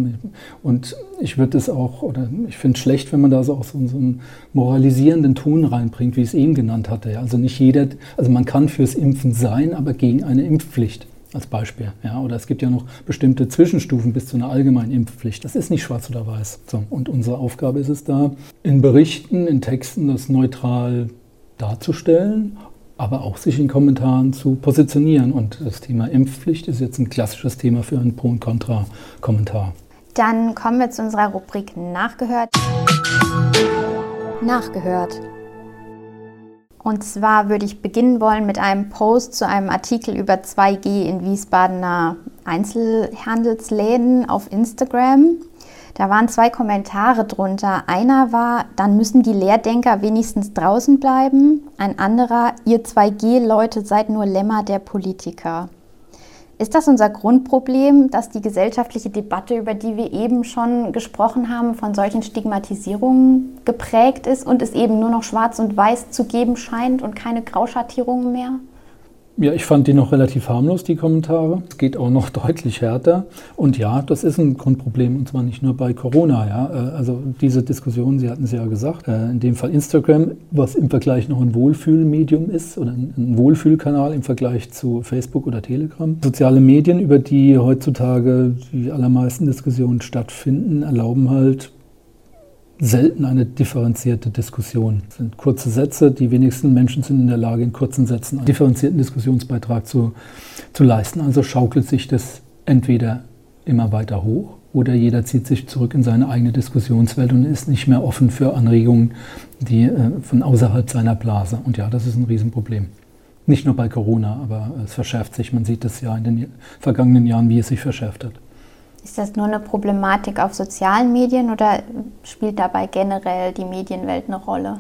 B: Und ich würde es auch, oder ich finde es schlecht, wenn man da so auch so, einen moralisierenden Ton reinbringt, wie ich es eben genannt hatte. Also nicht jeder, also man kann fürs Impfen sein, aber gegen eine Impfpflicht als Beispiel. Ja, oder es gibt ja noch bestimmte Zwischenstufen bis zu einer allgemeinen Impfpflicht. Das ist nicht schwarz oder weiß. So, und unsere Aufgabe ist es da, in Berichten, in Texten das neutral darzustellen, aber auch sich in Kommentaren zu positionieren. Und das Thema Impfpflicht ist jetzt ein klassisches Thema für einen Pro- und Contra-Kommentar.
A: Dann kommen wir zu unserer Rubrik Nachgehört. Nachgehört. Und zwar würde ich beginnen wollen mit einem Post zu einem Artikel über 2G in Wiesbadener Einzelhandelsläden auf Instagram. Da waren zwei Kommentare drunter. Einer war, dann müssen die Lehrdenker wenigstens draußen bleiben. Ein anderer, ihr 2G-Leute seid nur Lämmer der Politiker. Ist das unser Grundproblem, dass die gesellschaftliche Debatte, über die wir eben schon gesprochen haben, von solchen Stigmatisierungen geprägt ist und es eben nur noch schwarz und weiß zu geben scheint und keine Grauschattierungen mehr?
B: Ja, ich fand die noch relativ harmlos, die Kommentare. Es geht auch noch deutlich härter. Und ja, das ist ein Grundproblem, und zwar nicht nur bei Corona. Ja. Äh, also diese Diskussion, Sie hatten es ja gesagt, äh, in dem Fall Instagram, was im Vergleich noch ein Wohlfühlmedium ist oder ein Wohlfühlkanal im Vergleich zu Facebook oder Telegram. Soziale Medien, über die heutzutage die allermeisten Diskussionen stattfinden, erlauben halt selten eine differenzierte Diskussion. Das sind kurze Sätze, die wenigsten Menschen sind in der Lage, in kurzen Sätzen einen differenzierten Diskussionsbeitrag zu, zu leisten. Also schaukelt sich das entweder immer weiter hoch oder jeder zieht sich zurück in seine eigene Diskussionswelt und ist nicht mehr offen für Anregungen, die äh, von außerhalb seiner Blase. Und ja, das ist ein Riesenproblem. Nicht nur bei Corona, aber es verschärft sich. Man sieht das ja in den vergangenen Jahren, wie es sich verschärft hat.
A: Ist das nur eine Problematik auf sozialen Medien oder spielt dabei generell die Medienwelt eine Rolle?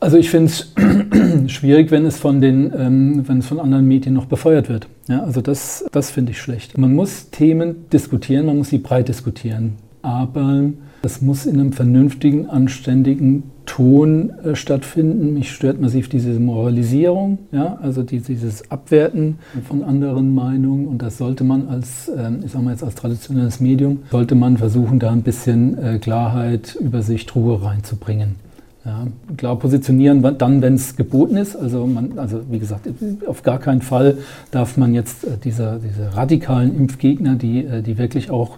B: Also ich finde es schwierig, wenn es von den, ähm, wenn es von anderen Medien noch befeuert wird. Ja, also das, das finde ich schlecht. Man muss Themen diskutieren, man muss sie breit diskutieren, aber das muss in einem vernünftigen, anständigen Ton äh, stattfinden. Mich stört massiv diese Moralisierung, ja, also die, dieses Abwerten von anderen Meinungen. Und das sollte man als, äh, ich sag mal jetzt als traditionelles Medium, sollte man versuchen, da ein bisschen äh, Klarheit, Übersicht, Ruhe reinzubringen. Ja, klar positionieren, dann, wenn es geboten ist. Also, man, also wie gesagt, auf gar keinen Fall darf man jetzt äh, diese, diese radikalen Impfgegner, die, äh, die wirklich auch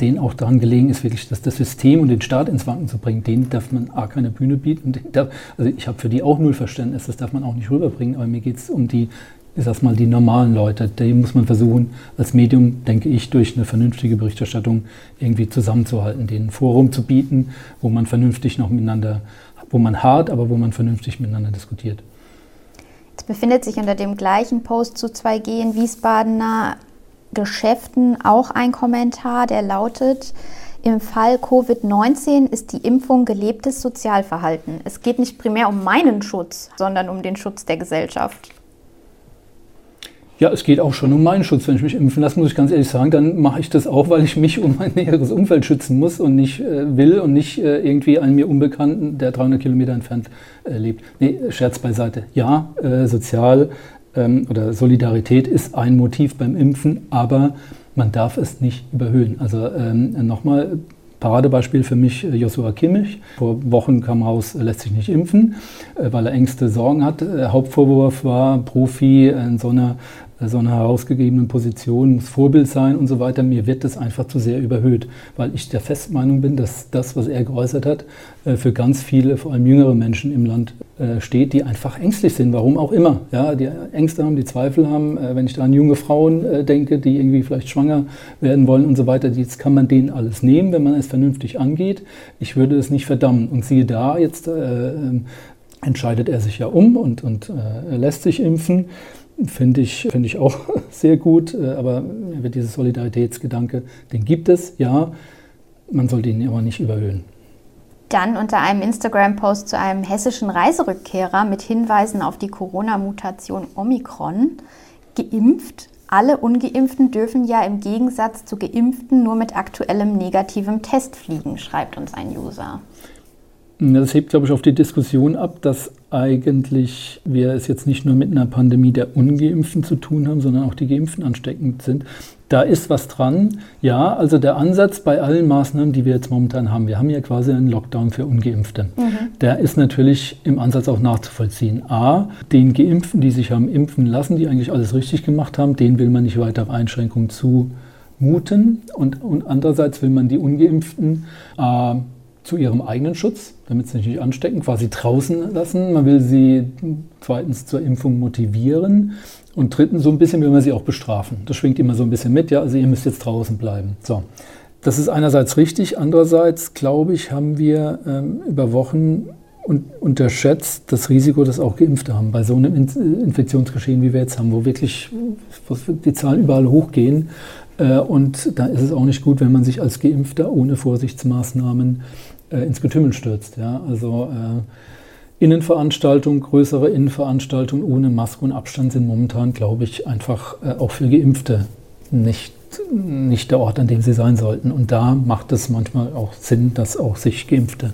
B: denen auch daran gelegen ist, wirklich das, das System und den Staat ins Wanken zu bringen, denen darf man A, keine Bühne bieten. Darf, also ich habe für die auch null Verständnis, das darf man auch nicht rüberbringen, aber mir geht es um die, ich sag's mal, die normalen Leute. Die muss man versuchen, als Medium, denke ich, durch eine vernünftige Berichterstattung irgendwie zusammenzuhalten, denen ein Forum zu bieten, wo man vernünftig noch miteinander, wo man hart, aber wo man vernünftig miteinander diskutiert.
A: Es befindet sich unter dem gleichen Post zu 2G in Wiesbadener Geschäften auch ein Kommentar, der lautet, im Fall Covid-19 ist die Impfung gelebtes Sozialverhalten. Es geht nicht primär um meinen Schutz, sondern um den Schutz der Gesellschaft.
B: Ja, es geht auch schon um meinen Schutz. Wenn ich mich impfen lasse, muss ich ganz ehrlich sagen, dann mache ich das auch, weil ich mich um mein näheres Umfeld schützen muss und nicht äh, will und nicht äh, irgendwie einen mir Unbekannten, der 300 Kilometer entfernt äh, lebt. Nee, Scherz beiseite. Ja, äh, sozial ähm, oder Solidarität ist ein Motiv beim Impfen, aber man darf es nicht überhöhen. Also ähm, nochmal, Paradebeispiel für mich äh, Joshua Kimmich. Vor Wochen kam raus, lässt sich nicht impfen, äh, weil er Ängste, Sorgen hat. Äh, Hauptvorwurf war, Profi in so einer so einer herausgegebenen Position, muss Vorbild sein und so weiter. Mir wird das einfach zu sehr überhöht, weil ich der Festmeinung bin, dass das, was er geäußert hat, äh, für ganz viele, vor allem jüngere Menschen im Land äh, steht, die einfach ängstlich sind, warum auch immer. Ja, die Ängste haben, die Zweifel haben. Äh, wenn ich da an junge Frauen denke, die irgendwie vielleicht schwanger werden wollen und so weiter, jetzt kann man denen alles nehmen, wenn man es vernünftig angeht. Ich würde es nicht verdammen. Und siehe da, jetzt äh, entscheidet er sich ja um und, und äh, lässt sich impfen. Finde ich, find ich auch sehr gut, äh, aber dieser Solidaritätsgedanke, den gibt es, ja, man sollte ihn aber nicht überhöhen.
A: Dann unter einem Instagram-Post zu einem hessischen Reiserückkehrer mit Hinweisen auf die Corona-Mutation Omikron. Geimpft? Alle Ungeimpften dürfen ja im Gegensatz zu Geimpften nur mit aktuellem negativem Test fliegen, schreibt uns ein User.
B: Das hebt, glaube ich, auf die Diskussion ab, dass eigentlich wir es jetzt nicht nur mit einer Pandemie der Ungeimpften zu tun haben, sondern auch die Geimpften ansteckend sind. Da ist was dran. Ja, also der Ansatz bei allen Maßnahmen, die wir jetzt momentan haben, wir haben ja quasi einen Lockdown für Ungeimpfte. Mhm. Der ist natürlich im Ansatz auch nachzuvollziehen. A, den Geimpften, die sich haben impfen lassen, die eigentlich alles richtig gemacht haben, denen will man nicht weitere Einschränkungen zumuten. Und, und andererseits will man die Ungeimpften äh, zu ihrem eigenen Schutz, damit sie sich nicht anstecken, quasi draußen lassen. Man will sie zweitens zur Impfung motivieren und drittens so ein bisschen will man sie auch bestrafen. Das schwingt immer so ein bisschen mit, ja, also ihr müsst jetzt draußen bleiben. So. Das ist einerseits richtig, andererseits glaube ich, haben wir ähm, über Wochen un unterschätzt das Risiko, das auch Geimpfte haben. Bei so einem In Infektionsgeschehen, wie wir jetzt haben, wo wirklich die Zahlen überall hochgehen. Äh, und da ist es auch nicht gut, wenn man sich als Geimpfter ohne Vorsichtsmaßnahmen äh, ins Getümmel stürzt. Ja? Also äh, Innenveranstaltungen, größere Innenveranstaltungen ohne Maske und Abstand sind momentan, glaube ich, einfach äh, auch für Geimpfte nicht, nicht der Ort, an dem sie sein sollten. Und da macht es manchmal auch Sinn, dass auch sich Geimpfte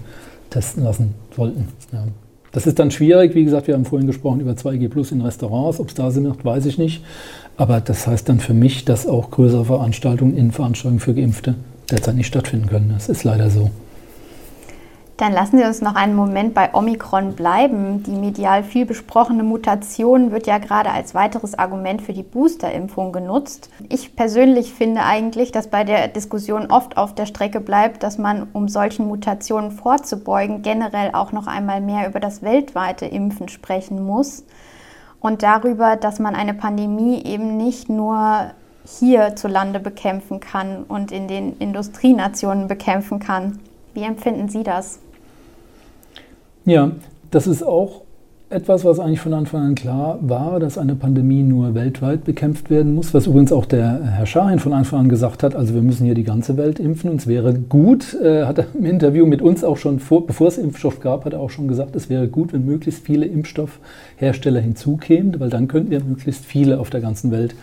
B: testen lassen sollten. Ja. Das ist dann schwierig. Wie gesagt, wir haben vorhin gesprochen über 2G Plus in Restaurants. Ob es da Sinn macht, weiß ich nicht. Aber das heißt dann für mich, dass auch größere Veranstaltungen, Innenveranstaltungen für Geimpfte derzeit nicht stattfinden können. Das ist leider so.
A: Dann lassen Sie uns noch einen Moment bei Omikron bleiben. Die medial viel besprochene Mutation wird ja gerade als weiteres Argument für die Boosterimpfung genutzt. Ich persönlich finde eigentlich, dass bei der Diskussion oft auf der Strecke bleibt, dass man, um solchen Mutationen vorzubeugen, generell auch noch einmal mehr über das weltweite Impfen sprechen muss und darüber, dass man eine Pandemie eben nicht nur hierzulande bekämpfen kann und in den Industrienationen bekämpfen kann. Wie empfinden Sie das?
B: Ja, das ist auch etwas, was eigentlich von Anfang an klar war, dass eine Pandemie nur weltweit bekämpft werden muss, was übrigens auch der Herr Schahin von Anfang an gesagt hat, also wir müssen hier die ganze Welt impfen und es wäre gut, äh, hat er im Interview mit uns auch schon, vor, bevor es Impfstoff gab, hat er auch schon gesagt, es wäre gut, wenn möglichst viele Impfstoffhersteller hinzukämen, weil dann könnten wir möglichst viele auf der ganzen Welt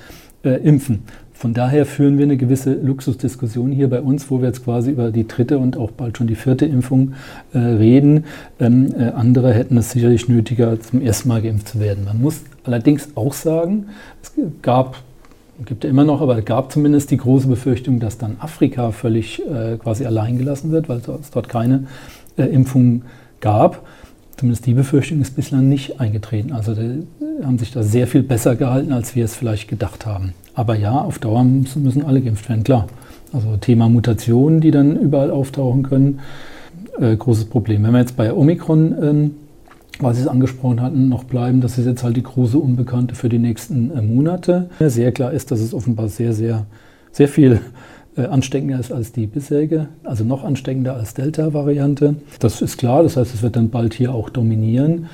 B: äh, impfen. Von daher führen wir eine gewisse Luxusdiskussion hier bei uns, wo wir jetzt quasi über die dritte und auch bald schon die vierte Impfung äh, reden. Ähm, äh, andere hätten es sicherlich nötiger, zum ersten Mal geimpft zu werden. Man muss allerdings auch sagen, es gab gibt ja immer noch, aber es gab zumindest die große Befürchtung, dass dann Afrika völlig äh, quasi allein gelassen wird, weil es dort keine äh, Impfung gab. Zumindest die Befürchtung ist bislang nicht eingetreten. Also die haben sich da sehr viel besser gehalten, als wir es vielleicht gedacht haben. Aber ja, auf Dauer müssen, müssen alle geimpft werden, klar. Also Thema Mutationen, die dann überall auftauchen können, äh, großes Problem. Wenn wir jetzt bei Omikron, ähm, was Sie es angesprochen hatten, noch bleiben, das ist jetzt halt die große Unbekannte für die nächsten äh, Monate. Sehr klar ist, dass es offenbar sehr, sehr, sehr viel ansteckender ist als die bisherige, also noch ansteckender als Delta-Variante. Das ist klar, das heißt, es wird dann bald hier auch dominieren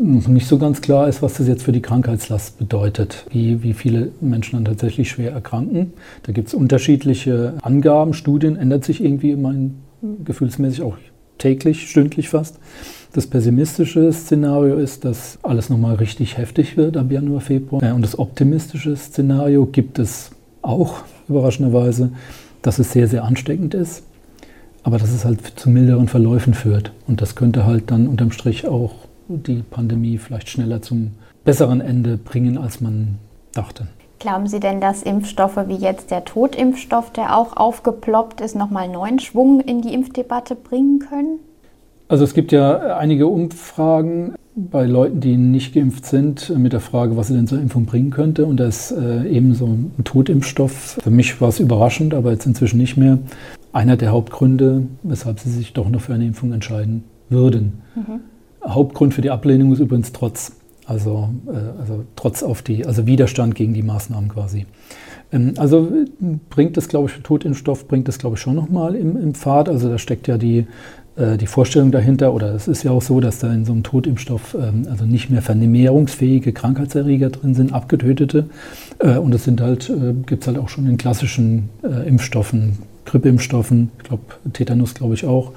B: nicht so ganz klar ist, was das jetzt für die Krankheitslast bedeutet, wie, wie viele Menschen dann tatsächlich schwer erkranken. Da gibt es unterschiedliche Angaben, Studien, ändert sich irgendwie immer gefühlsmäßig auch täglich, stündlich fast. Das pessimistische Szenario ist, dass alles nochmal richtig heftig wird ab Januar, Februar. Und das optimistische Szenario gibt es auch, überraschenderweise, dass es sehr, sehr ansteckend ist, aber dass es halt zu milderen Verläufen führt. Und das könnte halt dann unterm Strich auch die Pandemie vielleicht schneller zum besseren Ende bringen, als man dachte.
A: Glauben Sie denn, dass Impfstoffe wie jetzt der Totimpfstoff, der auch aufgeploppt ist, nochmal neuen Schwung in die Impfdebatte bringen können?
B: Also es gibt ja einige Umfragen bei Leuten, die nicht geimpft sind, mit der Frage, was sie denn zur Impfung bringen könnte. Und da ist äh, eben so ein Totimpfstoff. Für mich war es überraschend, aber jetzt inzwischen nicht mehr. Einer der Hauptgründe, weshalb sie sich doch noch für eine Impfung entscheiden würden. Mhm. Hauptgrund für die Ablehnung ist übrigens Trotz. Also, äh, also Trotz auf die, also Widerstand gegen die Maßnahmen quasi. Ähm, also bringt das, glaube ich, Totimpfstoff bringt das, glaube ich, schon nochmal im, im Pfad. Also da steckt ja die, die Vorstellung dahinter, oder es ist ja auch so, dass da in so einem Totimpfstoff ähm, also nicht mehr vermehrungsfähige Krankheitserreger drin sind, abgetötete. Äh, und es sind halt, gibt es halt auch schon in klassischen Impfstoffen, Grippeimpfstoffen, ich glaube, Tetanus glaube ich auch.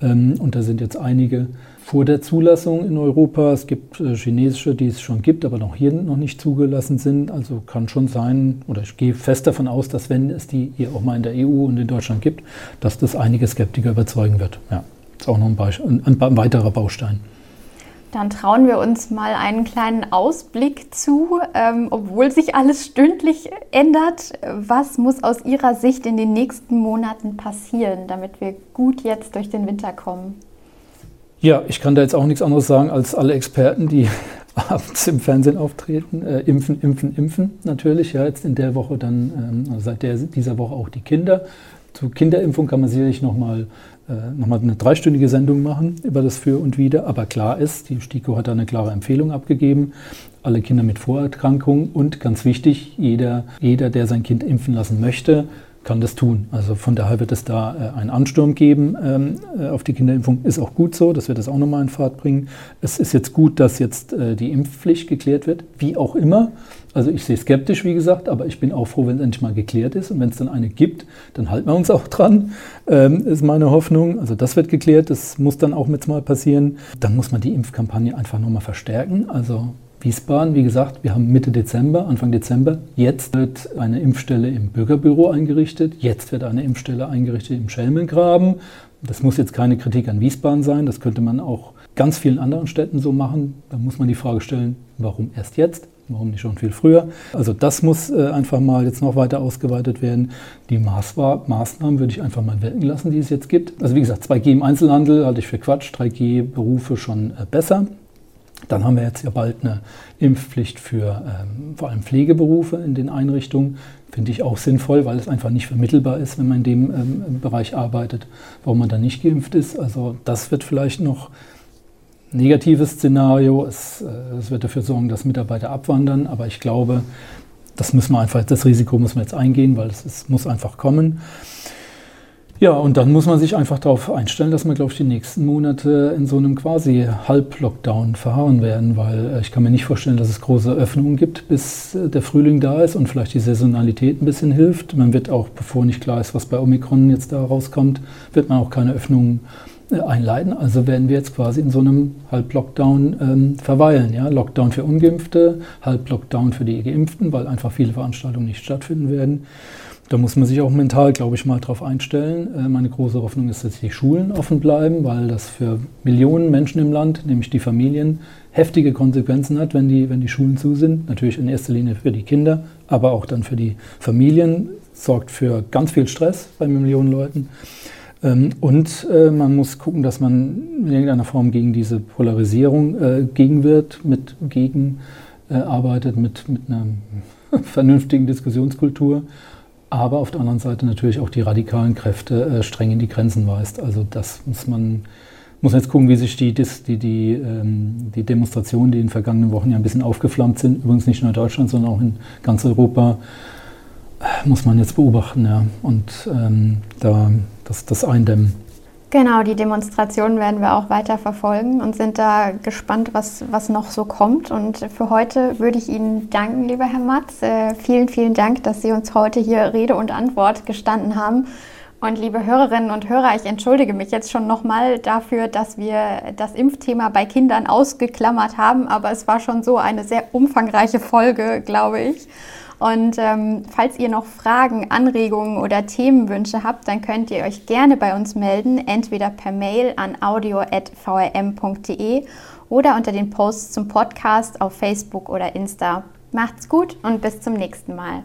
B: Ähm, und da sind jetzt einige vor der Zulassung in Europa. Es gibt äh, chinesische, die es schon gibt, aber noch hier noch nicht zugelassen sind. Also kann schon sein, oder ich gehe fest davon aus, dass wenn es die hier auch mal in der EU und in Deutschland gibt, dass das einige Skeptiker überzeugen wird. Ja, ist auch noch ein, Beispiel, ein, ein weiterer Baustein.
A: Dann trauen wir uns mal einen kleinen Ausblick zu, ähm, obwohl sich alles stündlich ändert. Was muss aus Ihrer Sicht in den nächsten Monaten passieren, damit wir gut jetzt durch den Winter kommen?
B: Ja, ich kann da jetzt auch nichts anderes sagen als alle Experten, die abends im Fernsehen auftreten. Äh, impfen, impfen, impfen natürlich. Ja, jetzt in der Woche dann, ähm, also seit der, dieser Woche auch die Kinder. Zur Kinderimpfung kann man sicherlich nochmal nochmal eine dreistündige Sendung machen über das Für und Wider. Aber klar ist, die STIKO hat da eine klare Empfehlung abgegeben. Alle Kinder mit Vorerkrankungen und ganz wichtig, jeder, jeder, der sein Kind impfen lassen möchte, kann das tun. Also von daher wird es da äh, einen Ansturm geben ähm, äh, auf die Kinderimpfung. Ist auch gut so, das wird das auch nochmal in Fahrt bringen. Es ist jetzt gut, dass jetzt äh, die Impfpflicht geklärt wird, wie auch immer. Also ich sehe skeptisch, wie gesagt, aber ich bin auch froh, wenn es endlich mal geklärt ist. Und wenn es dann eine gibt, dann halten wir uns auch dran, ähm, ist meine Hoffnung. Also das wird geklärt, das muss dann auch jetzt mal passieren. Dann muss man die Impfkampagne einfach nochmal verstärken. Also Wiesbaden, wie gesagt, wir haben Mitte Dezember, Anfang Dezember. Jetzt wird eine Impfstelle im Bürgerbüro eingerichtet. Jetzt wird eine Impfstelle eingerichtet im Schelmengraben. Das muss jetzt keine Kritik an Wiesbaden sein. Das könnte man auch ganz vielen anderen Städten so machen. Da muss man die Frage stellen, warum erst jetzt? Warum nicht schon viel früher? Also das muss äh, einfach mal jetzt noch weiter ausgeweitet werden. Die Maßnahmen würde ich einfach mal wirken lassen, die es jetzt gibt. Also wie gesagt, 2G im Einzelhandel halte ich für Quatsch, 3G-Berufe schon äh, besser. Dann haben wir jetzt ja bald eine Impfpflicht für ähm, vor allem Pflegeberufe in den Einrichtungen. Finde ich auch sinnvoll, weil es einfach nicht vermittelbar ist, wenn man in dem ähm, Bereich arbeitet, warum man da nicht geimpft ist. Also das wird vielleicht noch negatives Szenario. Es, äh, es wird dafür sorgen, dass Mitarbeiter abwandern, aber ich glaube, das müssen wir einfach, das Risiko muss man jetzt eingehen, weil es, es muss einfach kommen. Ja, und dann muss man sich einfach darauf einstellen, dass wir, glaube ich, die nächsten Monate in so einem quasi Halb-Lockdown verharren werden, weil äh, ich kann mir nicht vorstellen, dass es große Öffnungen gibt, bis äh, der Frühling da ist und vielleicht die Saisonalität ein bisschen hilft. Man wird auch, bevor nicht klar ist, was bei Omikron jetzt da rauskommt, wird man auch keine Öffnungen äh, einleiten. Also werden wir jetzt quasi in so einem Halb-Lockdown ähm, verweilen. Ja? Lockdown für Ungeimpfte, Halb-Lockdown für die Geimpften, weil einfach viele Veranstaltungen nicht stattfinden werden. Da muss man sich auch mental, glaube ich, mal drauf einstellen. Äh, meine große Hoffnung ist, dass die Schulen offen bleiben, weil das für Millionen Menschen im Land, nämlich die Familien, heftige Konsequenzen hat, wenn die, wenn die Schulen zu sind. Natürlich in erster Linie für die Kinder, aber auch dann für die Familien. Sorgt für ganz viel Stress bei Millionen Leuten. Ähm, und äh, man muss gucken, dass man in irgendeiner Form gegen diese Polarisierung äh, gegenwirkt, mit gegen arbeitet, mit, mit einer vernünftigen Diskussionskultur aber auf der anderen Seite natürlich auch die radikalen Kräfte äh, streng in die Grenzen weist. Also das muss man muss jetzt gucken, wie sich die, die, die, ähm, die Demonstrationen, die in den vergangenen Wochen ja ein bisschen aufgeflammt sind, übrigens nicht nur in Deutschland, sondern auch in ganz Europa, äh, muss man jetzt beobachten ja, und ähm, da das, das eindämmen.
A: Genau, die Demonstrationen werden wir auch weiter verfolgen und sind da gespannt, was, was noch so kommt. Und für heute würde ich Ihnen danken, lieber Herr Matz. Äh, vielen, vielen Dank, dass Sie uns heute hier Rede und Antwort gestanden haben. Und liebe Hörerinnen und Hörer, ich entschuldige mich jetzt schon nochmal dafür, dass wir das Impfthema bei Kindern ausgeklammert haben, aber es war schon so eine sehr umfangreiche Folge, glaube ich. Und ähm, falls ihr noch Fragen, Anregungen oder Themenwünsche habt, dann könnt ihr euch gerne bei uns melden, entweder per Mail an audio.vrm.de oder unter den Posts zum Podcast auf Facebook oder Insta. Macht's gut und bis zum nächsten Mal.